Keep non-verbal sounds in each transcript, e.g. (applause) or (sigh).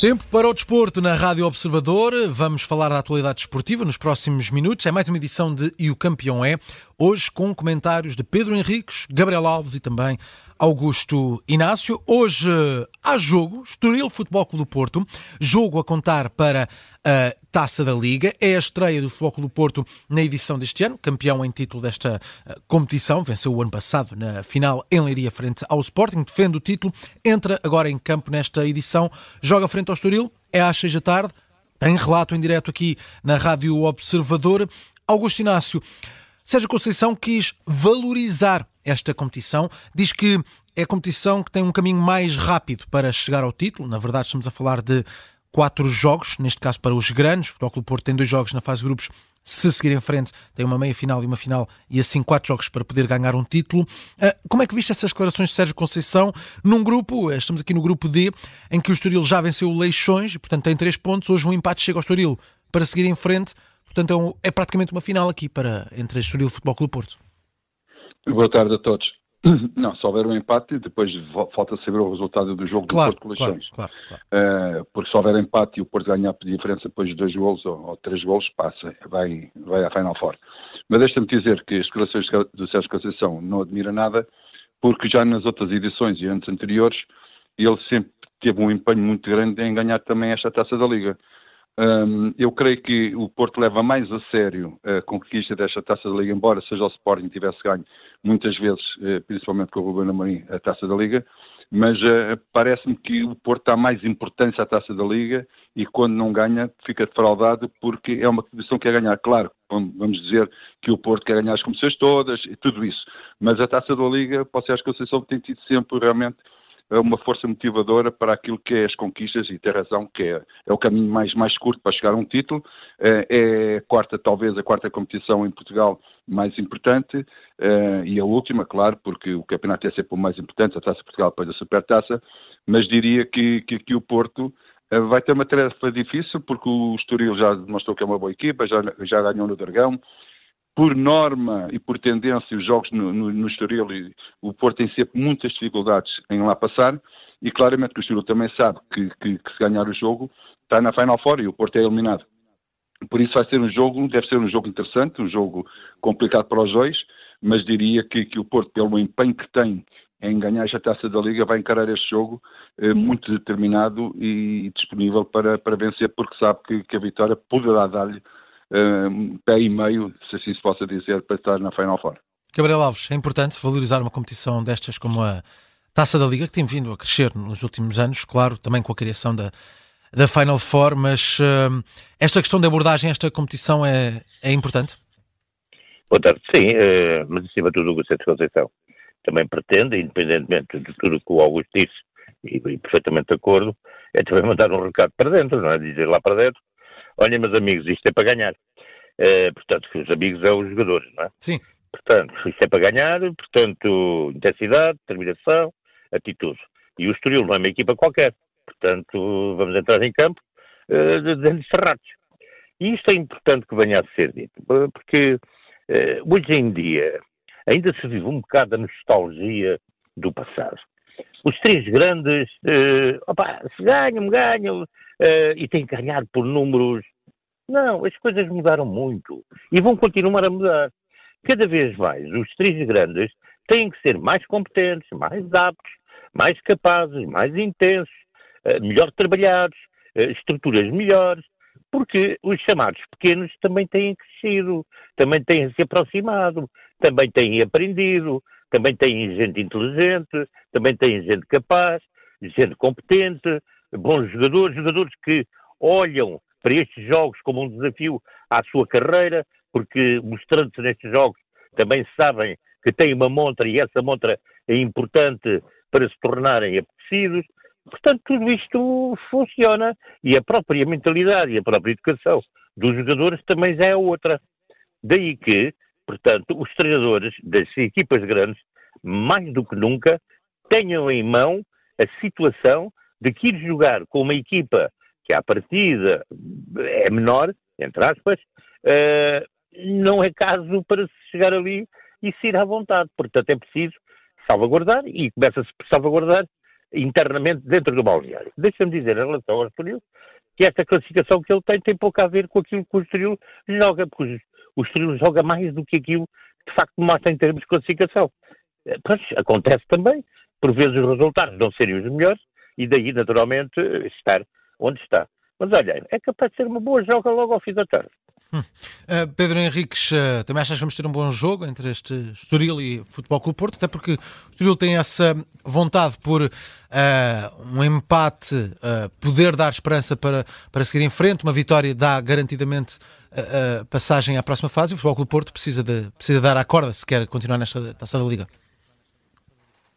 Tempo para o desporto na Rádio Observador. Vamos falar da atualidade desportiva nos próximos minutos. É mais uma edição de E o Campeão é. Hoje com comentários de Pedro Henriques, Gabriel Alves e também Augusto Inácio. Hoje há jogo, Estoril Futebol Clube do Porto, jogo a contar para a Taça da Liga. É a estreia do Futebol Clube do Porto na edição deste ano, campeão em título desta eh, competição, venceu o ano passado na final em Leiria frente ao Sporting, defende o título, entra agora em campo nesta edição, joga frente ao Estoril, é às seis da tarde, tem relato em direto aqui na Rádio Observador. Augusto Inácio, Sérgio Conceição quis valorizar esta competição, diz que é a competição que tem um caminho mais rápido para chegar ao título. Na verdade, estamos a falar de quatro jogos, neste caso para os grandes. O Futebol Clube Porto tem dois jogos na fase de grupos. Se seguir em frente, tem uma meia final e uma final, e assim quatro jogos para poder ganhar um título. Ah, como é que viste essas declarações de Sérgio Conceição num grupo, eh, estamos aqui no grupo D, em que o Estoril já venceu o Leixões, e portanto tem três pontos, hoje um empate chega ao Estoril para seguir em frente Portanto, é, um, é praticamente uma final aqui para, entre Estoril e Futebol Clube Porto. Boa tarde a todos. (clears throat) Não, se houver um empate, depois falta saber o resultado do jogo claro, do Porto com. Claro, claro, claro. Uh, porque se houver empate e o Porto ganhar por diferença depois de dois golos ou, ou três golos, passa, vai, vai à Final Four. Mas deixa-me dizer que as declarações do Sérgio Conceição não admira nada, porque já nas outras edições e antes anteriores, ele sempre teve um empenho muito grande em ganhar também esta taça da Liga. Um, eu creio que o Porto leva mais a sério a conquista desta taça da Liga, embora seja o Sporting tivesse ganho muitas vezes, eh, principalmente com o Ruben Amorim, a taça da Liga, mas uh, parece-me que o Porto dá mais importância à taça da Liga e quando não ganha fica defraudado porque é uma competição que quer ganhar. Claro, vamos dizer que o Porto quer ganhar as competições todas e tudo isso, mas a taça da Liga, posso acho que a Conceição tem tido sempre realmente uma força motivadora para aquilo que é as conquistas e ter razão que é, é o caminho mais, mais curto para chegar a um título. É, é a quarta, talvez a quarta competição em Portugal mais importante é, e a última, claro, porque o campeonato é sempre o mais importante, a Taça de Portugal depois a Supertaça, mas diria que, que, que o Porto é, vai ter uma tarefa difícil porque o Estoril já demonstrou que é uma boa equipa, já, já ganhou no Dragão, por norma e por tendência, os jogos no, no, no Estoril e o Porto têm sempre muitas dificuldades em lá passar, e claramente que o Estoril também sabe que, que, que, se ganhar o jogo está na Final Four e o Porto é eliminado. Por isso vai ser um jogo, deve ser um jogo interessante, um jogo complicado para os dois, mas diria que, que o Porto, pelo empenho que tem em ganhar esta taça da Liga, vai encarar este jogo eh, muito determinado e, disponível para, para vencer, porque sabe que, que a vitória poderá dar-lhe um pé e meio, se assim se possa dizer, para estar na Final Four. Gabriel Alves, é importante valorizar uma competição destas como a Taça da Liga, que tem vindo a crescer nos últimos anos, claro, também com a criação da, da Final Four, mas uh, esta questão de abordagem, esta competição é, é importante? Boa tarde, sim, uh, mas acima de tudo o Gustavo Conceição também pretende, independentemente de tudo o que o Augusto disse, e, e perfeitamente de acordo, é também mandar um recado para dentro, não é? Dizer lá para dentro olha, meus amigos, isto é para ganhar. Uh, portanto, os amigos são os jogadores, não é? Sim. Portanto, isto é para ganhar, portanto, intensidade, determinação, atitude. E o Estoril não é uma equipa qualquer. Portanto, vamos entrar em campo uh, de dentro cerrados. E isto é importante que venha a ser dito, porque uh, hoje em dia ainda se vive um bocado a nostalgia do passado. Os três grandes, uh, opa, se ganham, ganham, uh, e têm que ganhar por números. Não, as coisas mudaram muito e vão continuar a mudar. Cada vez mais, os três grandes têm que ser mais competentes, mais aptos, mais capazes, mais intensos, uh, melhor trabalhados, estruturas melhores, porque os chamados pequenos também têm crescido, também têm se aproximado, também têm aprendido, também têm gente inteligente, também têm gente capaz, gente competente, bons jogadores, jogadores que olham para estes jogos como um desafio à sua carreira, porque mostrando-se nestes jogos também sabem que têm uma montra e essa montra é importante para se tornarem apetecidos. Portanto, tudo isto funciona e a própria mentalidade e a própria educação dos jogadores também já é outra. Daí que, portanto, os treinadores das equipas grandes, mais do que nunca, tenham em mão a situação de que ir jogar com uma equipa que à partida é menor, entre aspas, uh, não é caso para se chegar ali e se ir à vontade. Portanto, é preciso salvaguardar e começa-se por salvaguardar internamente dentro do balneário. Deixa-me dizer em relação ao Estoril que esta classificação que ele tem tem pouco a ver com aquilo que o Estoril joga, porque o Estoril joga mais do que aquilo que de facto mostra em termos de classificação. Eh, pois, acontece também, por vezes os resultados não serem os melhores e daí, naturalmente, estar onde está. Mas olha, é capaz de ser uma boa joga logo ao fim da tarde. Hum. Uh, Pedro Henriques, uh, também achas que vamos ter um bom jogo entre este Estoril e Futebol Clube Porto? Até porque o Estoril tem essa vontade por uh, um empate poder dar esperança para, para seguir em frente, uma vitória dá garantidamente passagem à próxima fase o Futebol Clube Porto precisa, de, precisa dar a corda se quer continuar nesta taça da Liga.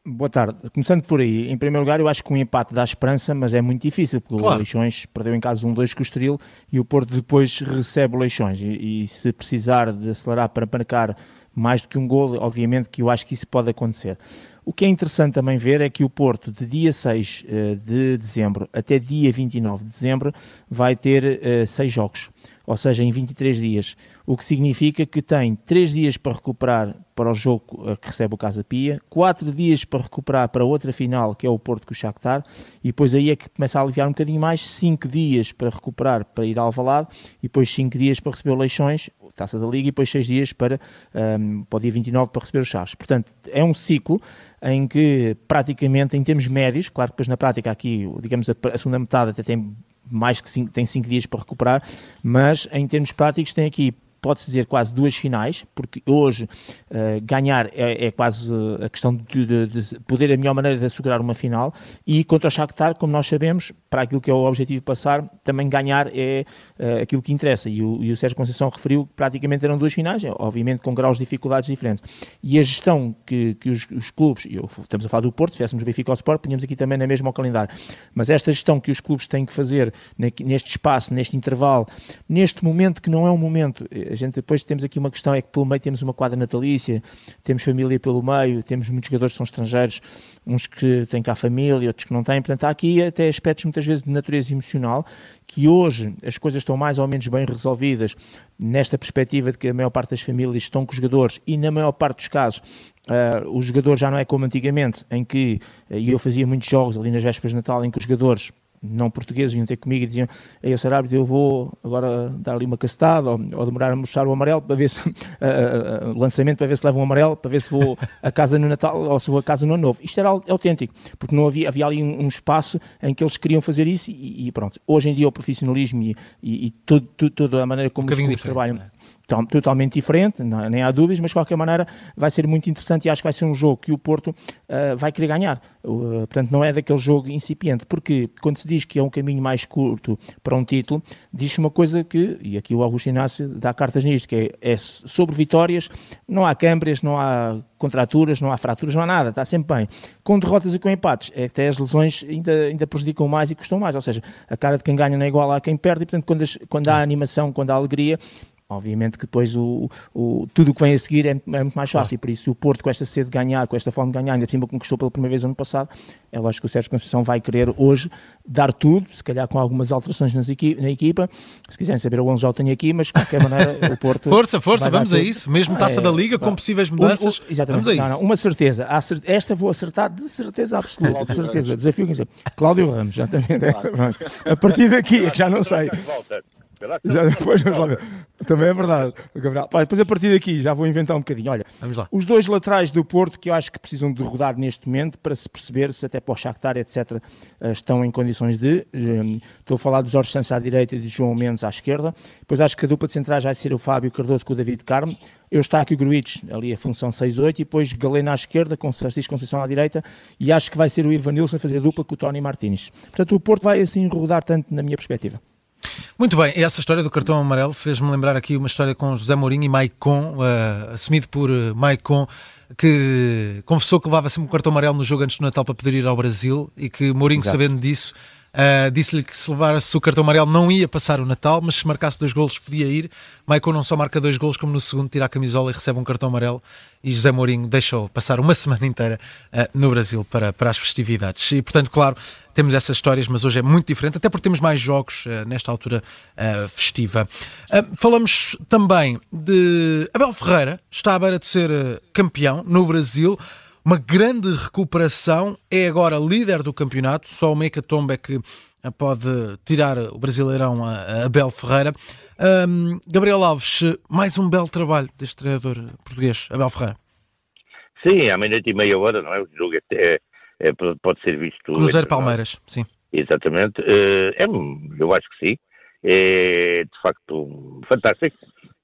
Boa tarde. Começando por aí, em primeiro lugar, eu acho que um empate dá esperança, mas é muito difícil, porque claro. o Leixões perdeu em casa 1-2 com o Estoril e o Porto depois recebe o Leixões. E, e, se precisar de acelerar para marcar mais do que um gol, obviamente que eu acho que isso pode acontecer. O que é interessante também ver é que o Porto, de dia 6 eh, de dezembro até dia 29 de dezembro, vai ter uh, seis jogos ou seja, em 23 dias, o que significa que tem 3 dias para recuperar para o jogo eh, que recebe o Casa Pia, 4 dias para recuperar para outra final, que é o Porto com o Shakhtar, e depois aí é que começa a aliviar um bocadinho mais, 5 dias para recuperar para ir ao Alvalade, e depois 5 dias para receber o Leixões, Taça da Liga, e depois 6 dias para, um, ehm, para o dia 29 para receber os Chaves. Portanto, é um ciclo em que praticamente em termos médios, claro que depois na prática aqui, digamos, a, a segunda metade até tem mais que cinco, tem 5 dias para recuperar, mas em termos práticos tem aqui pode-se dizer quase duas finais, porque hoje uh, ganhar é, é, quase a questão de, de, de, poder a melhor maneira de assegurar uma final. E contra o Shakhtar, como nós sabemos, para aquilo que é o objetivo passar, também ganhar é uh, aquilo que interessa. E o, e o Sérgio Conceição referiu que praticamente eram duas finais, obviamente com graus de dificuldades diferentes. E a gestão que, que os, os clubes, eu, estamos a falar do Porto, se tivéssemos Benfica ou Sport, punhamos aqui também na mesma ao calendário, mas esta gestão que os clubes têm que fazer neste espaço, neste intervalo, neste momento que não é um momento eh, a gente depois temos aqui uma questão, é que pelo meio temos uma quadra natalícia, temos família pelo meio, temos muitos jogadores que são estrangeiros, uns que têm cá família, outros que não têm, portanto há aqui até aspectos muitas vezes de natureza emocional, que hoje as coisas estão mais ou menos bem resolvidas, nesta perspectiva de que a maior parte das famílias estão com os jogadores e na maior parte dos casos Uh, o jogador já não é como antigamente, em que, uh, eu fazia muitos jogos ali nas vésperas de Natal, em que os jogadores não portugueses, vinham ter comigo e diziam: Ei, Sr. Árbitro, eu vou agora dar ali uma castada ou, ou demorar a mostrar o amarelo para ver se. (laughs) Uh, uh, lançamento para ver se leva um amarelo, para ver se vou a casa no Natal ou se vou a casa no Ano Novo. Isto era autêntico, porque não havia, havia ali um, um espaço em que eles queriam fazer isso e, e pronto. Hoje em dia o profissionalismo e, e, e todo, todo, toda a maneira como um os clubes trabalham. Totalmente diferente, não, nem há dúvidas, mas de qualquer maneira vai ser muito interessante e acho que vai ser um jogo que o Porto uh, vai querer ganhar. Uh, portanto, não é daquele jogo incipiente, porque quando se diz que é um caminho mais curto para um título, diz-se uma coisa que, e aqui o Augusto Inácio dá cartas nisto, que é, é sobre vitórias, não há câmbrias, não há contraturas, não há fraturas, não há nada, está sempre bem. Com derrotas e com empates, é até as lesões ainda, ainda prejudicam mais e custam mais, ou seja, a cara de quem ganha não é igual a quem perde, e portanto, quando, as, quando há animação, quando há alegria, Obviamente que depois o, o, tudo o que vem a seguir é, é muito mais fácil, por isso o Porto com esta sede de ganhar, com esta forma de ganhar, ainda por cima conquistou pela primeira vez ano passado, é lógico que o Sérgio Conceição vai querer hoje dar tudo, se calhar com algumas alterações nas equi na equipa, se quiserem saber o 11 já o tenho aqui, mas de qualquer maneira o (laughs) Porto... força, força, vamos a isso, mesmo Taça é, da Liga, com possíveis mudanças, o, o, exatamente, vamos a não, isso. Não, uma certeza, esta vou acertar de certeza absoluta, (laughs) de certeza, desafio que Cláudio Ramos, exatamente, (laughs) claro. a partir daqui, é que já não sei... Já depois vamos lá ver. Também é verdade, Gabriel. Pá, depois a partir daqui já vou inventar um bocadinho. Olha, vamos lá. os dois laterais do Porto que eu acho que precisam de rodar neste momento para se perceber se até para o Shakhtar, etc., eh, estão em condições de. Eh, estou a falar dos Jorge Santos à direita e de João Mendes à esquerda. Depois acho que a dupla de centrais vai ser o Fábio Cardoso com o David Carmo. Eu está aqui o Gruitch, ali a função 6-8, e depois Galena à esquerda, com Francisco Conceição à direita, e acho que vai ser o Ivanilson a fazer dupla com o Tony Martins. Portanto, o Porto vai assim rodar tanto na minha perspectiva. Muito bem, essa história do cartão amarelo fez-me lembrar aqui uma história com José Mourinho e Maicon, uh, assumido por uh, Maicon, que confessou que levava sempre um cartão amarelo no jogo antes do Natal para poder ir ao Brasil e que Mourinho, Exato. sabendo disso, Uh, Disse-lhe que se levasse o cartão amarelo não ia passar o Natal, mas se marcasse dois golos podia ir. Maicon não só marca dois golos, como no segundo tira a camisola e recebe um cartão amarelo. E José Mourinho deixou passar uma (laughs) semana inteira uh, no Brasil para, para as festividades. E portanto, claro, temos essas histórias, mas hoje é muito diferente, até porque temos mais jogos uh, nesta altura festiva. falamos também de Abel Ferreira, está à beira de ser campeão no Brasil. Uma grande recuperação, é agora líder do campeonato, só o Mecatombe é que pode tirar o Brasileirão a Abel Ferreira. Um, Gabriel Alves, mais um belo trabalho deste treinador português, Abel Ferreira. Sim, à meia-noite e meia hora, não é? O jogo é, é, é pode ser visto. Cruzeiro Palmeiras, sim. Exatamente. Eh, é, eu acho que sim. É de facto fantástico.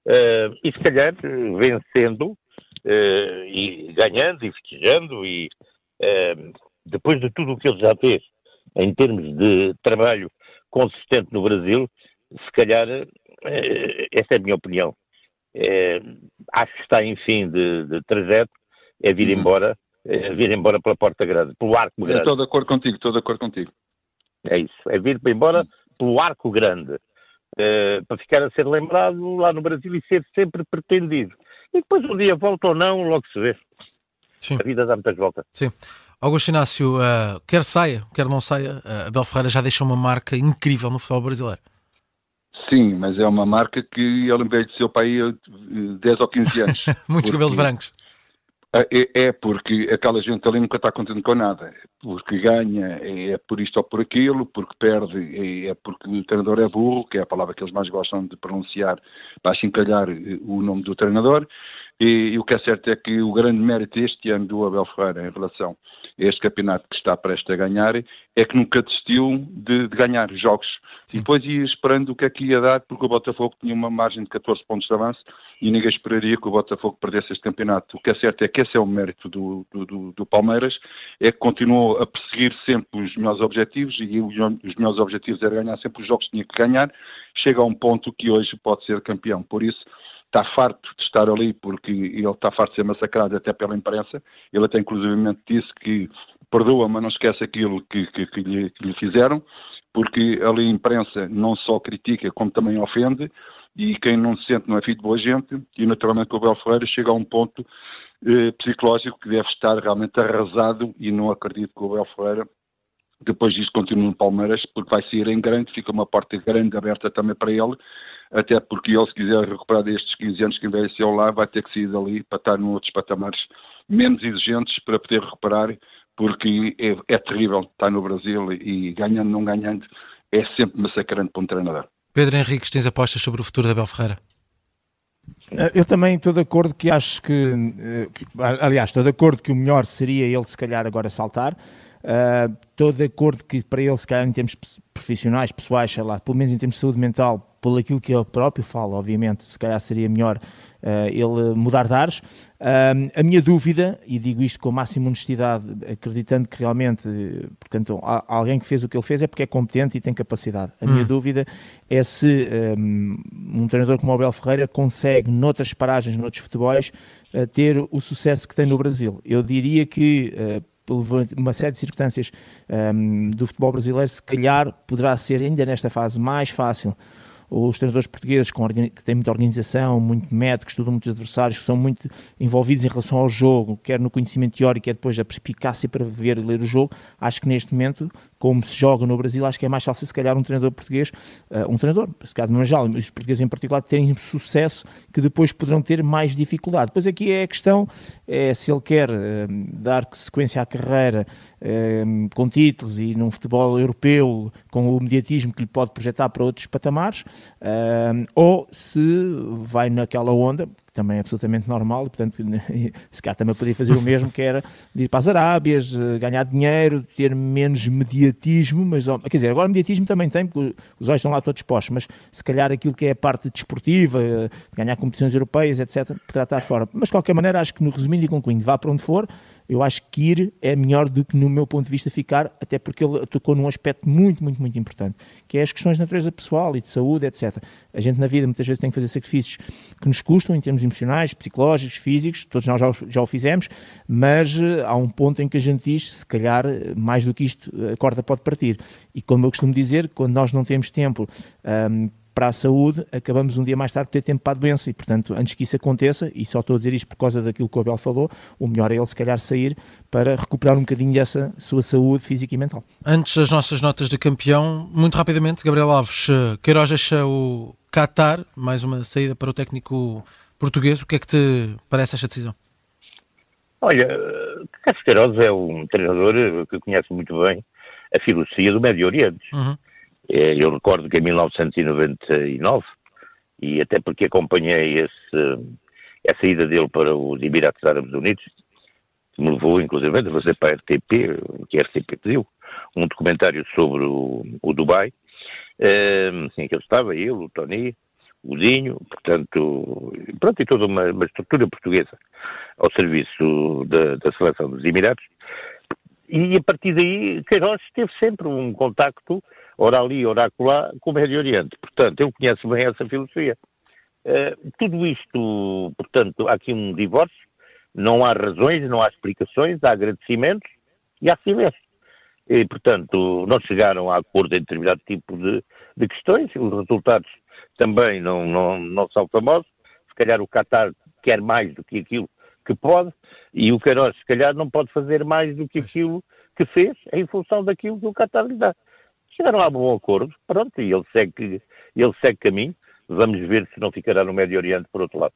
Uh, e se calhar vencendo e ganhando e festejando e uh, depois de tudo o que ele já fez em termos de trabalho consistente no Brasil, se calhar essa é a minha opinião. acho que está em fim de, de trajeto, é vir uhum. embora, é vir embora pela porta grande, pelo arco grande. Estou de acordo contigo, estou de acordo contigo. É isso, é vir embora pelo arco grande. Para ficar a ser lembrado lá no Brasil e ser sempre pretendido. E depois um dia volta ou não, logo se vê. Sim. A vida dá muitas voltas. Sim. Augusto Inácio, uh, quer saia, quer não saia, uh, Abel Ferreira já deixou uma marca incrível no futebol brasileiro. Sim, mas é uma marca que ele envelheceu para aí 10 ou 15 anos. (laughs) Muitos cabelos brancos. Ah, é, é, porque aquela gente ali nunca está contente com nada. Porque ganha é por isto ou por aquilo, porque perde é porque o treinador é burro, que é a palavra que eles mais gostam de pronunciar para calhar eh, o nome do treinador. E, e, o que é certo é que o grande mérito este ano do Abel Ferreira em relação a este campeonato que está prestes a ganhar é que nunca desistiu de, de ganhar jogos. Sim. E depois ia esperando o que é que ia dar, porque o Botafogo tinha uma margem de 14 pontos de avanço e ninguém esperaria que o Botafogo perdesse este campeonato. O que é certo é que esse é o mérito do, do, do Palmeiras, é que continuou a perseguir sempre os melhores objetivos e os, melhores objetivos era ganhar sempre os jogos que tinha que ganhar. Chega a um ponto que hoje pode ser campeão. Por isso, está farto de estar ali porque ele está farto de ser massacrado até pela imprensa. Ele até inclusivamente disse que perdoa, mas não esquece aquilo que, que, que, lhe, que lhe fizeram, porque ali a imprensa não só critica como também ofende e quem não se sente não é filho de boa gente e naturalmente o Abel Ferreira chega a um ponto eh, psicológico que deve estar realmente arrasado e não acredito que o Abel Ferreira depois disso continue no Palmeiras porque vai sair em grande, fica uma porta grande aberta também para ele até porque ele, se quiser recuperar destes 15 anos que envelheceu lá, vai ter que sair dali para estar em outros patamares menos exigentes para poder recuperar, porque é, é terrível estar no Brasil e ganhando, não ganhando, é sempre massacrante para um treinador. Pedro Henriques, tens apostas sobre o futuro da Abel Ferreira? Eu também estou de acordo que acho que, eh, aliás, estou de acordo que o melhor seria ele se calhar agora saltar. Uh, estou de acordo que para ele, se calhar em termos profissionais, pessoais, sei lá, pelo menos em termos de saúde mental, por aquilo que ele próprio fala, obviamente, se calhar seria melhor uh, ele mudar de ares. Uh, a minha dúvida, e digo isto com a máxima honestidade, acreditando que realmente, portanto, alguém que fez o que ele fez é porque é competente e tem capacidade. A hum. minha dúvida é se um, um, treinador como o Abel Ferreira consegue, noutras paragens, noutros futebols, ter o sucesso que tem no Brasil. Eu diria que por uma série de circunstâncias um, do futebol brasileiro, se calhar poderá ser ainda nesta fase mais fácil. Os treinadores portugueses com, que têm muita organização, muito método, estudam muitos adversários, que são muito envolvidos em relação ao jogo, quer no conhecimento teórico, quer depois a perspicácia para ver e ler o jogo, acho que neste momento, como se joga no Brasil, acho que é mais fácil se calhar um treinador português, uh, um treinador, se calhar geral, os portugueses em particular, terem sucesso que depois poderão ter mais dificuldade. Depois aqui é a questão, é se ele quer uh, dar sequência à carreira uh, com títulos e num futebol europeu, com o mediatismo que lhe pode projetar para outros patamares, ou se vai naquela onda, também é absolutamente normal, portanto, (laughs) se cá também poderia fazer o mesmo, que era ir para as Arábias, eh, ganhar dinheiro, ter menos mediatismo, mas quer dizer, agora mediatismo também tem, porque os olhos estão lá todos postos, mas se calhar aquilo que é a parte desportiva, de ganhar competições europeias, etc., estar fora. Mas de qualquer maneira, acho que no resumindo e concluindo, vá para onde for, eu acho que ir é melhor do que, no meu ponto de vista, ficar, até porque ele tocou num aspecto muito, muito, muito importante, que é as questões de natureza pessoal e de saúde, etc. A gente na vida muitas vezes tem que fazer sacrifícios que nos custam em termos emocionais, psicológicos, físicos, todos nós já, já o fizemos, mas uh, há um ponto em que a gente diz, se calhar, mais do que isto, a corda pode partir. E como eu costumo dizer, quando nós não temos tempo um, para a saúde, acabamos um dia mais tarde por ter tempo para a doença e, portanto, antes que isso aconteça, e só estou a dizer isto por causa daquilo que o Abel falou, o melhor é ele se calhar sair para recuperar um bocadinho dessa sua saúde física e mental. Antes das nossas notas de campeão, muito rapidamente, Gabriel Alves, eh, Queiroz acha o Qatar, mais uma saída para o técnico português, o que é que te parece esta decisão? Olha, Carlos Queiroz é um treinador que conhece muito bem a filosofia do Médio Oriente. Uhum. É, eu recordo que em 1999, e até porque acompanhei esse, essa ida dele para os Emirados Árabes Unidos, que me levou inclusive a fazer para a RTP, que a RTP pediu, um documentário sobre o, o Dubai, em que ele estava, ele, o Tony, o Dinho, portanto, pronto, e toda uma, uma estrutura portuguesa ao serviço da, da seleção dos Emirados, e a partir daí Queiroz teve sempre um contacto, ora ali, ora acolá, com o Médio Oriente. Portanto, ele conhece bem essa filosofia. Uh, tudo isto, portanto, há aqui um divórcio, não há razões, não há explicações, há agradecimentos e há silêncio. E, portanto, não chegaram a acordo em determinado tipo de, de questões, os resultados também não, não, não são famosos. Se calhar o Qatar quer mais do que aquilo que pode, e o Queiroz, se calhar, não pode fazer mais do que aquilo que fez em função daquilo que o Qatar lhe dá. Chegaram a um bom acordo, pronto, e ele segue, ele segue caminho. Vamos ver se não ficará no Médio Oriente por outro lado.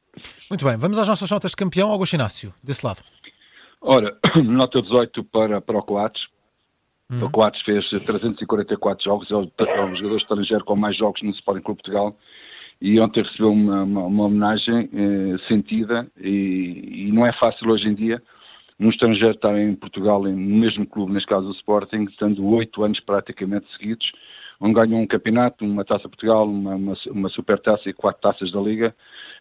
Muito bem, vamos às nossas notas de campeão, Augusto Inácio, desse lado. Ora, (coughs) nota 18 para, para o Coates. Uhum. O Coates fez 344 jogos, é o, é o jogador estrangeiro com mais jogos no Sporting Clube Portugal e ontem recebeu uma, uma, uma homenagem eh, sentida e, e, não é fácil hoje em dia um estrangeiro estar em Portugal no mesmo clube, neste caso o Sporting, estando oito anos praticamente seguidos, onde ganhou um campeonato, uma Taça Portugal, uma, uma, uma super taça e quatro taças da Liga,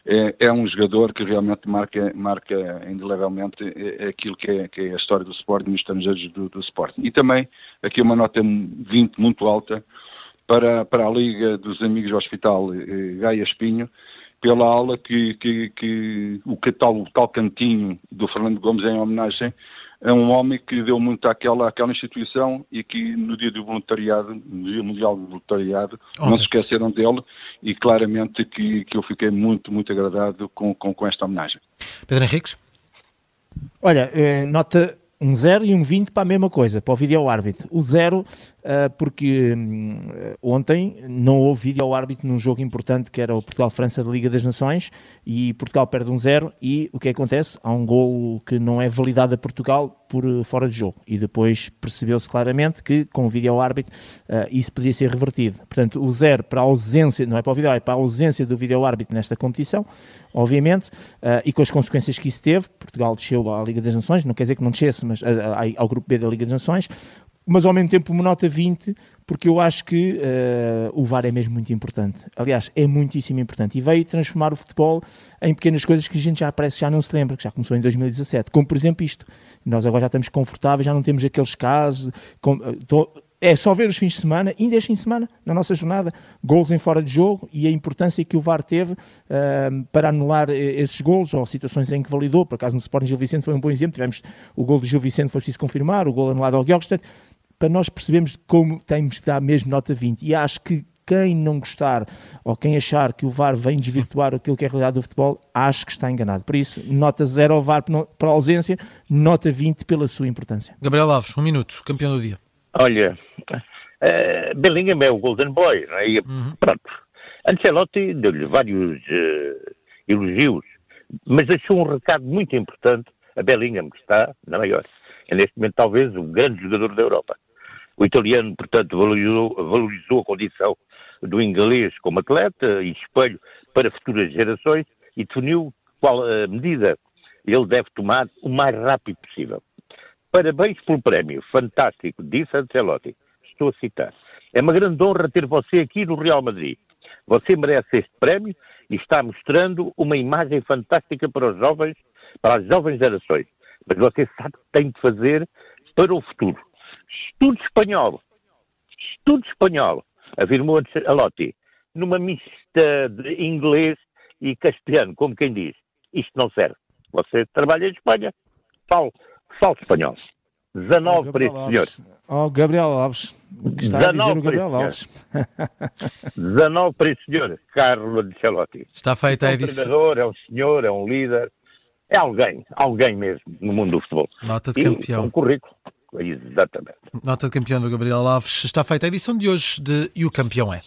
é, é, um jogador que realmente marca, marca indelevelmente é, é aquilo que é, que é, a história do Sporting e os estrangeiros do, do Sporting. E também aqui uma nota 20 muito alta, para, para a Liga dos Amigos do Hospital eh, Gaia Espinho, pela aula que, que, que o, que tal, tal cantinho do Fernando Gomes em homenagem a um homem que deu muito àquela, àquela instituição e que no dia do voluntariado, no dia mundial do voluntariado, okay. não se esqueceram dele e claramente que, que eu fiquei muito, muito agradado com, com, com esta homenagem. Pedro Henriques? Olha, eh, nota um 0 e um 20 para a mesma coisa, para o vídeo árbitro. O 0 uh, porque um, ontem não houve vídeo árbitro num jogo importante que era o Portugal-França da Liga das Nações e Portugal perde um 0 e o que acontece? Há um gol que não é validado a Portugal por uh, fora de jogo e depois percebeu-se claramente que com o vídeo árbitro uh, isso podia ser revertido. Portanto, o 0 para a ausência, não é para o vídeo árbitro, para a ausência do vídeo árbitro nesta competição, obviamente, uh, e com as consequências que isso teve, Portugal desceu à Liga das Nações, não quer dizer que não descesse, mas ao grupo B da Liga das Nações, mas ao mesmo tempo uma nota 20, porque eu acho que uh, o VAR é mesmo muito importante. Aliás, é muitíssimo importante. E veio transformar o futebol em pequenas coisas que a gente já parece já não se lembra, que já começou em 2017. Como, por exemplo, isto. Nós agora já estamos confortáveis, já não temos aqueles casos. Com, tô, é só ver os fins de semana, ainda este fim de semana, na nossa jornada, gols em fora de jogo e a importância que o VAR teve uh, para anular esses gols ou situações em que validou. Por acaso no Sporting Gil Vicente foi um bom exemplo. Tivemos o gol do Gil Vicente, foi preciso confirmar, o gol anulado ao Guilherme para nós percebermos como temos de dar mesmo nota 20. E acho que quem não gostar ou quem achar que o VAR vem desvirtuar aquilo que é a realidade do futebol, acho que está enganado. Por isso, nota 0 ao VAR para a ausência, nota 20 pela sua importância. Gabriel Alves, um minuto, campeão do dia. Olha, uh, Bellingham é o Golden Boy, não é? E, uhum. Pronto. Ancelotti deu-lhe vários uh, elogios, mas deixou um recado muito importante a Bellingham, que está na maior. É neste momento talvez o grande jogador da Europa. O italiano, portanto, valorizou, valorizou a condição do inglês como atleta e espelho para futuras gerações e definiu qual a medida ele deve tomar o mais rápido possível. Parabéns pelo prémio, fantástico, disse Ancelotti. Estou a citar. É uma grande honra ter você aqui no Real Madrid. Você merece este prémio e está mostrando uma imagem fantástica para os jovens, para as jovens gerações. Mas você sabe que tem de fazer para o futuro. Estudo espanhol. Estudo espanhol, afirmou Ancelotti, numa mista de inglês e castelhano, como quem diz. Isto não serve. Você trabalha em Espanha, fala, fala espanhol. 19 oh, para este senhor. Oh, Gabriel Alves. Que está a dizer o Gabriel Alves. 19 para este senhor, Carlo Ancelotti. Está feita a edição. É um treinador, é um senhor, é um líder, é alguém, alguém mesmo no mundo do futebol. Nota de campeão. um currículo. Exatamente. Nota de campeão do Gabriel Alves. Está feita a edição de hoje de E o Campeão é.